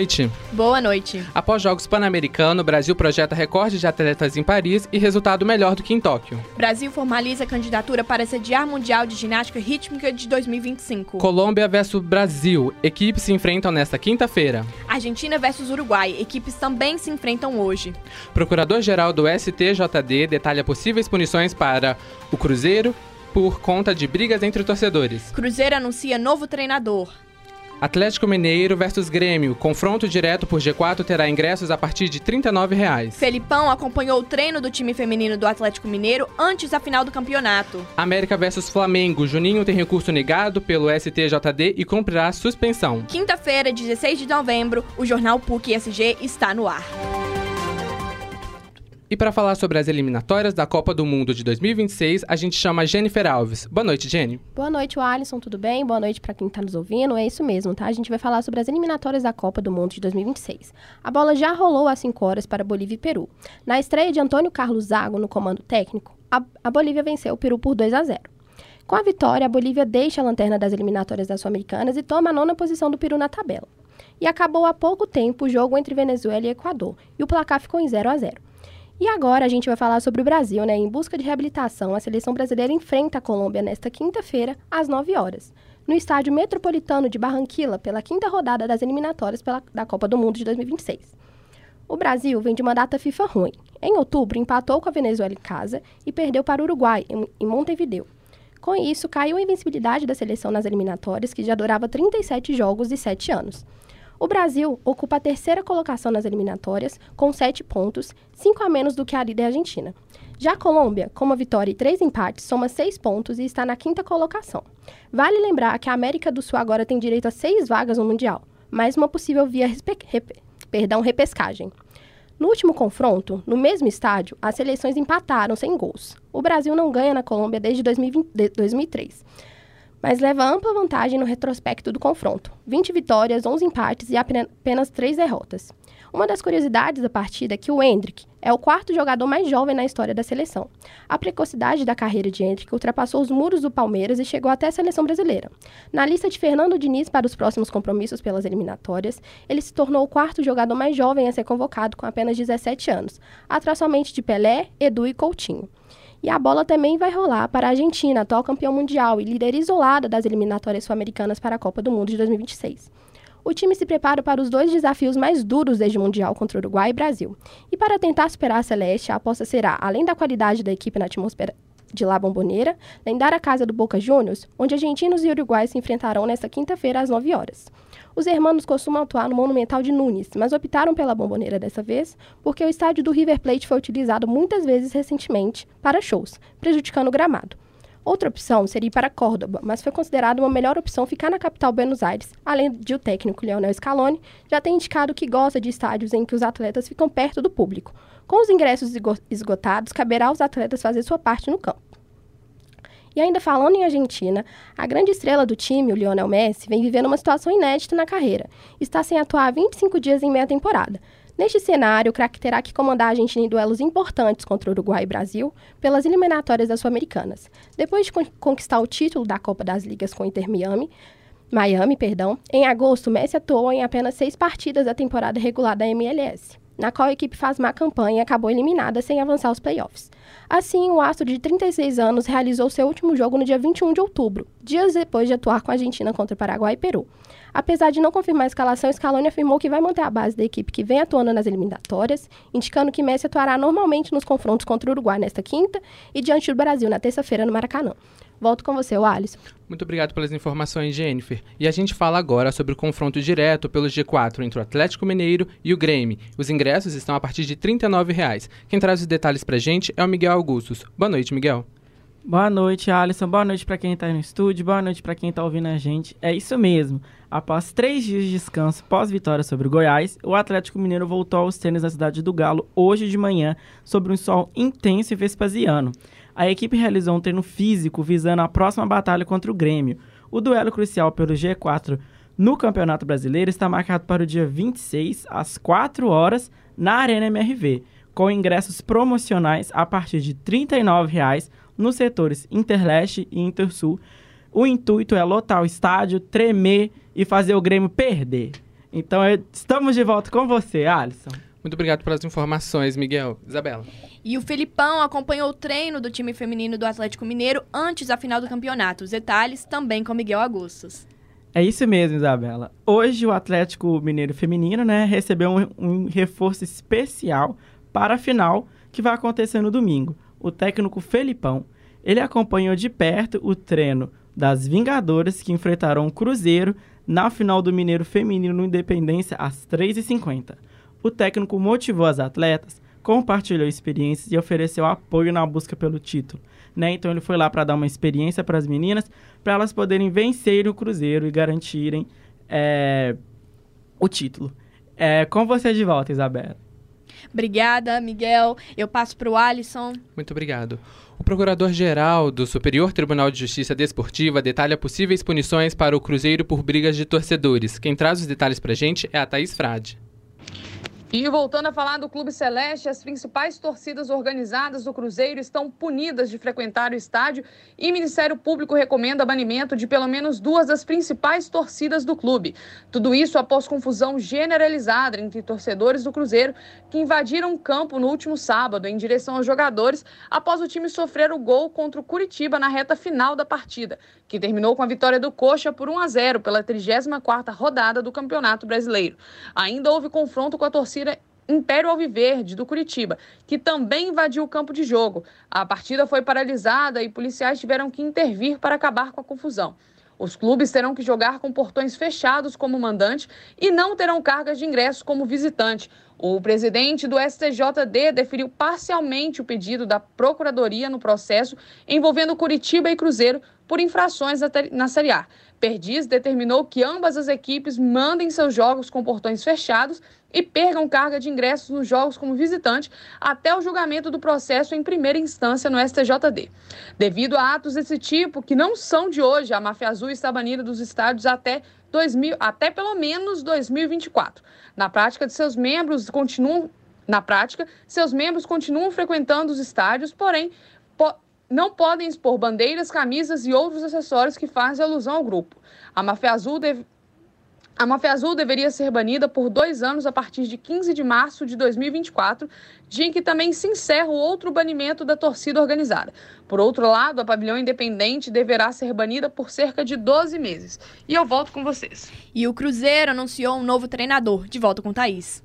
noite. Boa noite. Após Jogos Pan-Americano, Brasil projeta recorde de atletas em Paris e resultado melhor do que em Tóquio. Brasil formaliza a candidatura para sediar Mundial de Ginástica Rítmica de 2025. Colômbia versus Brasil. Equipes se enfrentam nesta quinta-feira. Argentina versus Uruguai. Equipes também se enfrentam hoje. Procurador-Geral do STJD detalha possíveis punições para o Cruzeiro por conta de brigas entre torcedores. Cruzeiro anuncia novo treinador. Atlético Mineiro versus Grêmio. Confronto direto por G4 terá ingressos a partir de 39 reais. Felipão acompanhou o treino do time feminino do Atlético Mineiro antes da final do campeonato. América versus Flamengo. Juninho tem recurso negado pelo STJD e cumprirá suspensão. Quinta-feira, 16 de novembro, o jornal PUC SG está no ar. E para falar sobre as eliminatórias da Copa do Mundo de 2026, a gente chama Jennifer Alves. Boa noite, Jenny. Boa noite, Alisson, tudo bem? Boa noite para quem está nos ouvindo. É isso mesmo, tá? A gente vai falar sobre as eliminatórias da Copa do Mundo de 2026. A bola já rolou às 5 horas para Bolívia e Peru. Na estreia de Antônio Carlos Zago no comando técnico, a, a Bolívia venceu o Peru por 2 a 0. Com a vitória, a Bolívia deixa a lanterna das eliminatórias das Sul-Americanas e toma a nona posição do Peru na tabela. E acabou há pouco tempo o jogo entre Venezuela e Equador, e o placar ficou em 0 a 0. E agora a gente vai falar sobre o Brasil, né? Em busca de reabilitação, a seleção brasileira enfrenta a Colômbia nesta quinta-feira, às 9 horas, no estádio metropolitano de Barranquilla, pela quinta rodada das eliminatórias pela, da Copa do Mundo de 2026. O Brasil vem de uma data FIFA ruim. Em outubro, empatou com a Venezuela em casa e perdeu para o Uruguai, em, em Montevideo. Com isso, caiu a invencibilidade da seleção nas eliminatórias, que já durava 37 jogos e 7 anos. O Brasil ocupa a terceira colocação nas eliminatórias, com sete pontos, cinco a menos do que a líder Argentina. Já a Colômbia, com uma vitória e três empates, soma seis pontos e está na quinta colocação. Vale lembrar que a América do Sul agora tem direito a seis vagas no Mundial, mais uma possível via rep perdão, repescagem. No último confronto, no mesmo estádio, as seleções empataram sem gols. O Brasil não ganha na Colômbia desde 2020, 2003 mas leva ampla vantagem no retrospecto do confronto: 20 vitórias, 11 empates e apenas 3 derrotas. Uma das curiosidades da partida é que o Hendrick é o quarto jogador mais jovem na história da seleção. A precocidade da carreira de Hendrick ultrapassou os muros do Palmeiras e chegou até a seleção brasileira. Na lista de Fernando Diniz para os próximos compromissos pelas eliminatórias, ele se tornou o quarto jogador mais jovem a ser convocado com apenas 17 anos, atrás somente de Pelé, Edu e Coutinho. E a bola também vai rolar para a Argentina, atual campeão mundial e líder isolada das eliminatórias sul-americanas para a Copa do Mundo de 2026. O time se prepara para os dois desafios mais duros desde o Mundial contra o Uruguai e Brasil. E para tentar superar a Celeste, a aposta será, além da qualidade da equipe na atmosfera de La Bombonera, lembrar a casa do Boca Juniors, onde argentinos e uruguaios se enfrentarão nesta quinta-feira às 9 horas. Os hermanos costumam atuar no Monumental de Nunes, mas optaram pela bomboneira dessa vez porque o estádio do River Plate foi utilizado muitas vezes recentemente para shows, prejudicando o gramado. Outra opção seria ir para Córdoba, mas foi considerada uma melhor opção ficar na capital Buenos Aires, além de o técnico Lionel Scaloni já ter indicado que gosta de estádios em que os atletas ficam perto do público. Com os ingressos esgotados, caberá aos atletas fazer sua parte no campo. E ainda falando em Argentina, a grande estrela do time, o Lionel Messi, vem vivendo uma situação inédita na carreira. Está sem atuar há 25 dias em meia temporada. Neste cenário, o craque terá que comandar a Argentina em duelos importantes contra Uruguai e Brasil pelas eliminatórias das Sul-Americanas. Depois de conquistar o título da Copa das Ligas com o Inter Miami, Miami, perdão, em agosto, Messi atuou em apenas seis partidas da temporada regular da MLS na qual a equipe faz má campanha e acabou eliminada sem avançar aos playoffs. Assim, o astro de 36 anos realizou seu último jogo no dia 21 de outubro, dias depois de atuar com a Argentina contra Paraguai e Peru. Apesar de não confirmar a escalação, Scaloni afirmou que vai manter a base da equipe que vem atuando nas eliminatórias, indicando que Messi atuará normalmente nos confrontos contra o Uruguai nesta quinta e diante do Brasil na terça-feira no Maracanã. Volto com você, o Alisson. Muito obrigado pelas informações, Jennifer. E a gente fala agora sobre o confronto direto pelo G4 entre o Atlético Mineiro e o Grêmio. Os ingressos estão a partir de 39 reais. Quem traz os detalhes pra gente é o Miguel Augustos. Boa noite, Miguel. Boa noite, Alisson. Boa noite para quem está no estúdio. Boa noite para quem está ouvindo a gente. É isso mesmo. Após três dias de descanso pós-vitória sobre o Goiás, o Atlético Mineiro voltou aos tênis na cidade do Galo hoje de manhã, sobre um sol intenso e vespasiano a equipe realizou um treino físico visando a próxima batalha contra o Grêmio. O duelo crucial pelo G4 no Campeonato Brasileiro está marcado para o dia 26, às 4 horas, na Arena MRV, com ingressos promocionais a partir de R$ 39,00 nos setores Interleste e Intersul. O intuito é lotar o estádio, tremer e fazer o Grêmio perder. Então, estamos de volta com você, Alisson. Muito obrigado pelas informações, Miguel. Isabela. E o Felipão acompanhou o treino do time feminino do Atlético Mineiro antes da final do campeonato. Os detalhes também com Miguel Augustos. É isso mesmo, Isabela. Hoje o Atlético Mineiro Feminino né, recebeu um, um reforço especial para a final que vai acontecer no domingo. O técnico Felipão, ele acompanhou de perto o treino das Vingadoras que enfrentarão o Cruzeiro na final do Mineiro Feminino no Independência às 3h50. O técnico motivou as atletas, compartilhou experiências e ofereceu apoio na busca pelo título. Né? Então ele foi lá para dar uma experiência para as meninas, para elas poderem vencer o Cruzeiro e garantirem é, o título. É, com você de volta, Isabela. Obrigada, Miguel. Eu passo para o Alisson. Muito obrigado. O Procurador-Geral do Superior Tribunal de Justiça Desportiva detalha possíveis punições para o Cruzeiro por brigas de torcedores. Quem traz os detalhes para a gente é a Thaís Frade. E voltando a falar do Clube Celeste, as principais torcidas organizadas do Cruzeiro estão punidas de frequentar o estádio e o Ministério Público recomenda banimento de pelo menos duas das principais torcidas do clube. Tudo isso após confusão generalizada entre torcedores do Cruzeiro que invadiram o campo no último sábado em direção aos jogadores após o time sofrer o gol contra o Curitiba na reta final da partida, que terminou com a vitória do Coxa por 1 a 0 pela 34ª rodada do Campeonato Brasileiro. Ainda houve confronto com a torcida Império Alviverde, do Curitiba, que também invadiu o campo de jogo. A partida foi paralisada e policiais tiveram que intervir para acabar com a confusão. Os clubes terão que jogar com portões fechados como mandante e não terão cargas de ingressos como visitante. O presidente do STJD deferiu parcialmente o pedido da Procuradoria no processo envolvendo Curitiba e Cruzeiro por infrações na Série A. Perdiz determinou que ambas as equipes mandem seus jogos com portões fechados e percam carga de ingressos nos jogos como visitante até o julgamento do processo em primeira instância no STJD. Devido a atos desse tipo, que não são de hoje, a Máfia Azul está banida dos estádios até 2000, até pelo menos 2024. Na prática, de seus membros continuam na prática, seus membros continuam frequentando os estádios, porém po não podem expor bandeiras, camisas e outros acessórios que fazem alusão ao grupo. A Máfia Azul deve... A Azul deveria ser banida por dois anos a partir de 15 de março de 2024, dia em que também se encerra o outro banimento da torcida organizada. Por outro lado, a Pavilhão Independente deverá ser banida por cerca de 12 meses. E eu volto com vocês. E o Cruzeiro anunciou um novo treinador. De volta com Thaís.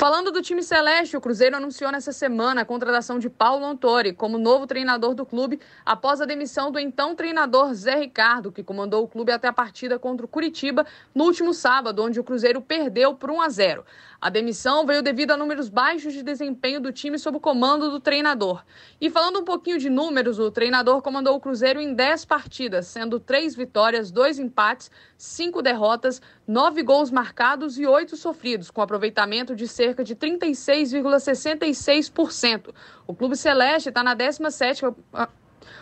Falando do time celeste, o Cruzeiro anunciou nessa semana a contratação de Paulo Antori como novo treinador do clube após a demissão do então treinador Zé Ricardo, que comandou o clube até a partida contra o Curitiba no último sábado, onde o Cruzeiro perdeu por 1 a 0. A demissão veio devido a números baixos de desempenho do time sob o comando do treinador. E falando um pouquinho de números, o treinador comandou o Cruzeiro em 10 partidas, sendo 3 vitórias, 2 empates, 5 derrotas, 9 gols marcados e 8 sofridos, com aproveitamento de cerca de 36,66%. O Clube Celeste está na 17ª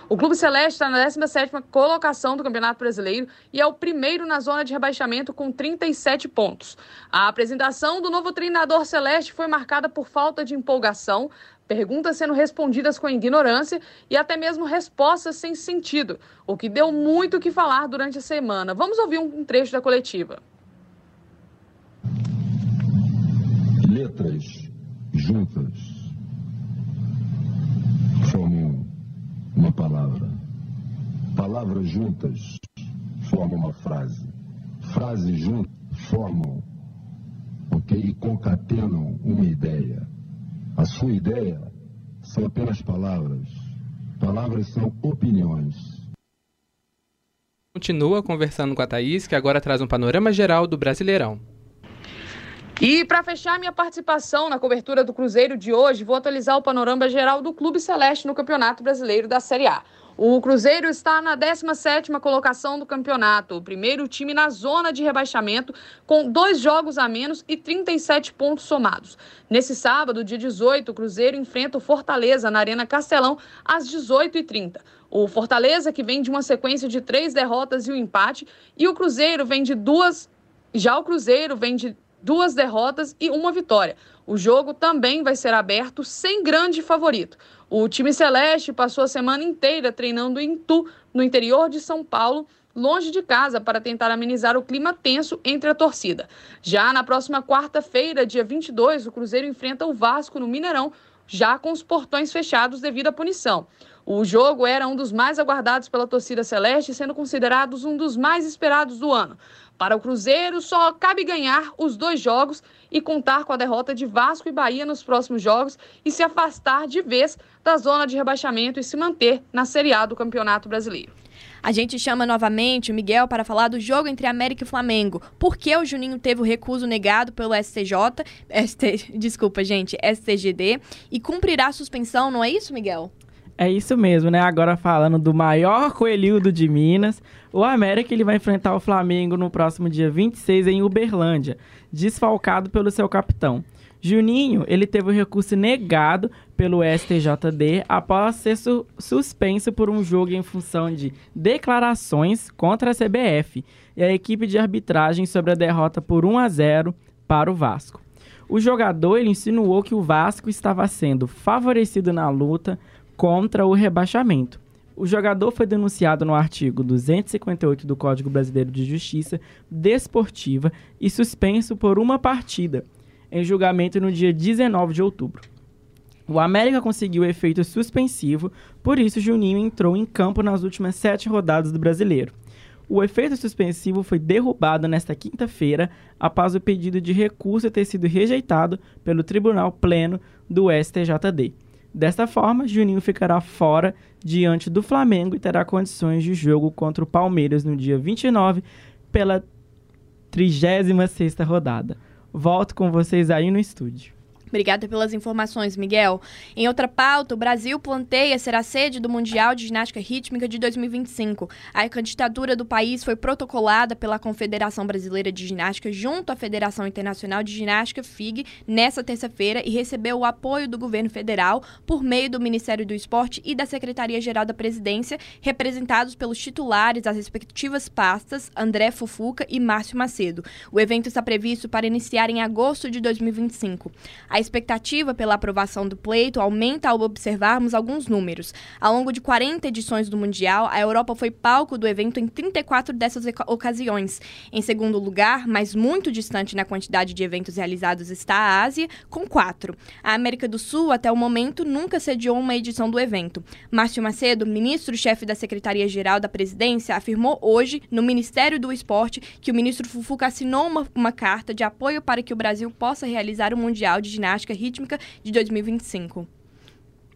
o Clube Celeste está na 17ª colocação do Campeonato Brasileiro e é o primeiro na zona de rebaixamento com 37 pontos. A apresentação do novo treinador Celeste foi marcada por falta de empolgação, perguntas sendo respondidas com ignorância e até mesmo respostas sem sentido, o que deu muito o que falar durante a semana. Vamos ouvir um trecho da coletiva. Letras juntas uma palavra. Palavras juntas formam uma frase. Frases juntas formam, ok? E concatenam uma ideia. A sua ideia são apenas palavras. Palavras são opiniões. Continua conversando com a Thaís, que agora traz um panorama geral do Brasileirão. E para fechar minha participação na cobertura do Cruzeiro de hoje, vou atualizar o panorama geral do Clube Celeste no Campeonato Brasileiro da Série A. O Cruzeiro está na 17ª colocação do campeonato, o primeiro time na zona de rebaixamento, com dois jogos a menos e 37 pontos somados. Nesse sábado, dia 18, o Cruzeiro enfrenta o Fortaleza na Arena Castelão às 18h30. O Fortaleza, que vem de uma sequência de três derrotas e um empate, e o Cruzeiro vem de duas. Já o Cruzeiro vem de duas derrotas e uma vitória. O jogo também vai ser aberto sem grande favorito. O time celeste passou a semana inteira treinando em Tu, no interior de São Paulo, longe de casa para tentar amenizar o clima tenso entre a torcida. Já na próxima quarta-feira, dia 22, o Cruzeiro enfrenta o Vasco no Mineirão, já com os portões fechados devido à punição. O jogo era um dos mais aguardados pela torcida celeste, sendo considerado um dos mais esperados do ano. Para o Cruzeiro, só cabe ganhar os dois jogos e contar com a derrota de Vasco e Bahia nos próximos jogos e se afastar de vez da zona de rebaixamento e se manter na Série A do Campeonato Brasileiro. A gente chama novamente o Miguel para falar do jogo entre América e Flamengo. Por que o Juninho teve o recuso negado pelo STJ, ST, desculpa, gente, STGD, e cumprirá a suspensão, não é isso, Miguel? É isso mesmo, né? Agora falando do maior coelhudo de Minas, o América ele vai enfrentar o Flamengo no próximo dia 26 em Uberlândia, desfalcado pelo seu capitão. Juninho, ele teve o recurso negado pelo STJD após ser su suspenso por um jogo em função de declarações contra a CBF e a equipe de arbitragem sobre a derrota por 1 a 0 para o Vasco. O jogador ele insinuou que o Vasco estava sendo favorecido na luta contra o rebaixamento. O jogador foi denunciado no artigo 258 do Código Brasileiro de Justiça Desportiva e suspenso por uma partida, em julgamento no dia 19 de outubro. O América conseguiu efeito suspensivo, por isso Juninho entrou em campo nas últimas sete rodadas do Brasileiro. O efeito suspensivo foi derrubado nesta quinta-feira, após o pedido de recurso ter sido rejeitado pelo Tribunal Pleno do STJD. Desta forma, Juninho ficará fora diante do Flamengo e terá condições de jogo contra o Palmeiras no dia 29 pela 36ª rodada. Volto com vocês aí no estúdio. Obrigada pelas informações, Miguel. Em outra pauta, o Brasil planteia ser a sede do Mundial de Ginástica Rítmica de 2025. A candidatura do país foi protocolada pela Confederação Brasileira de Ginástica junto à Federação Internacional de Ginástica, FIG, nesta terça-feira e recebeu o apoio do governo federal por meio do Ministério do Esporte e da Secretaria-Geral da Presidência, representados pelos titulares das respectivas pastas, André Fufuca e Márcio Macedo. O evento está previsto para iniciar em agosto de 2025. A a expectativa pela aprovação do pleito aumenta ao observarmos alguns números. Ao longo de 40 edições do Mundial, a Europa foi palco do evento em 34 dessas ocasiões. Em segundo lugar, mas muito distante na quantidade de eventos realizados, está a Ásia, com quatro. A América do Sul, até o momento, nunca sediou uma edição do evento. Márcio Macedo, ministro-chefe da Secretaria-Geral da Presidência, afirmou hoje, no Ministério do Esporte, que o ministro Fufuca assinou uma, uma carta de apoio para que o Brasil possa realizar o Mundial de Ginástica ginástica rítmica de 2025.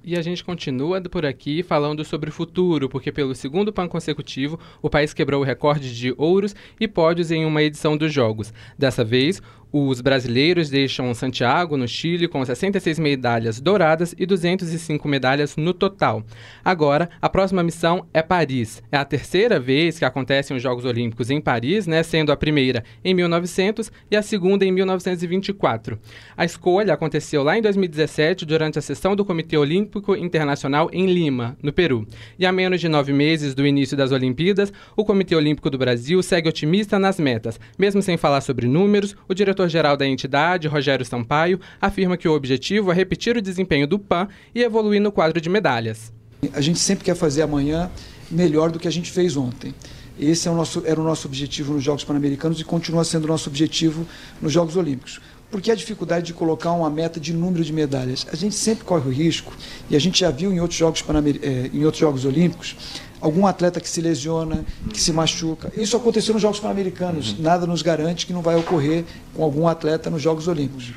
E a gente continua por aqui falando sobre o futuro, porque pelo segundo PAN consecutivo, o país quebrou o recorde de ouros e pódios em uma edição dos Jogos. Dessa vez, os brasileiros deixam Santiago, no Chile, com 66 medalhas douradas e 205 medalhas no total. Agora, a próxima missão é Paris. É a terceira vez que acontecem os Jogos Olímpicos em Paris, né, sendo a primeira em 1900 e a segunda em 1924. A escolha aconteceu lá em 2017, durante a sessão do Comitê Olímpico Internacional em Lima, no Peru. E a menos de nove meses do início das Olimpíadas, o Comitê Olímpico do Brasil segue otimista nas metas. Mesmo sem falar sobre números, o diretor diretor-geral da entidade, Rogério Sampaio, afirma que o objetivo é repetir o desempenho do PAN e evoluir no quadro de medalhas. A gente sempre quer fazer amanhã melhor do que a gente fez ontem. Esse é o nosso, era o nosso objetivo nos Jogos Pan-Americanos e continua sendo o nosso objetivo nos Jogos Olímpicos. Porque a dificuldade de colocar uma meta de número de medalhas. A gente sempre corre o risco, e a gente já viu em outros Jogos, eh, em outros jogos Olímpicos, algum atleta que se lesiona, que se machuca. Isso aconteceu nos Jogos Pan-Americanos. Uhum. Nada nos garante que não vai ocorrer com algum atleta nos Jogos Olímpicos.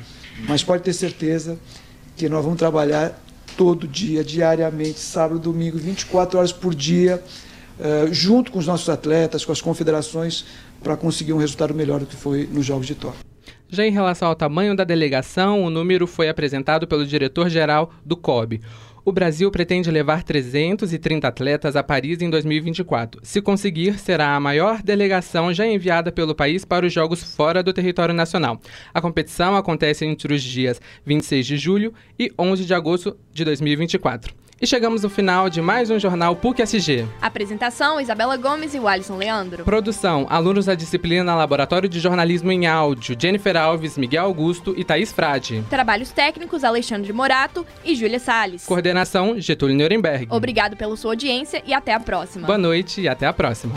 Mas pode ter certeza que nós vamos trabalhar todo dia, diariamente, sábado, domingo, 24 horas por dia, uh, junto com os nossos atletas, com as confederações, para conseguir um resultado melhor do que foi nos Jogos de Tóquio. Já em relação ao tamanho da delegação, o número foi apresentado pelo diretor-geral do COB o Brasil pretende levar 330 atletas a Paris em 2024. Se conseguir, será a maior delegação já enviada pelo país para os Jogos fora do território nacional. A competição acontece entre os dias 26 de julho e 11 de agosto de 2024. E chegamos no final de mais um Jornal PUC-SG. Apresentação, Isabela Gomes e Walisson Leandro. Produção, alunos da disciplina Laboratório de Jornalismo em Áudio, Jennifer Alves, Miguel Augusto e Thaís Frade. Trabalhos técnicos, Alexandre Morato e Júlia Salles. Coordenação, Getúlio Nuremberg. Obrigado pela sua audiência e até a próxima. Boa noite e até a próxima.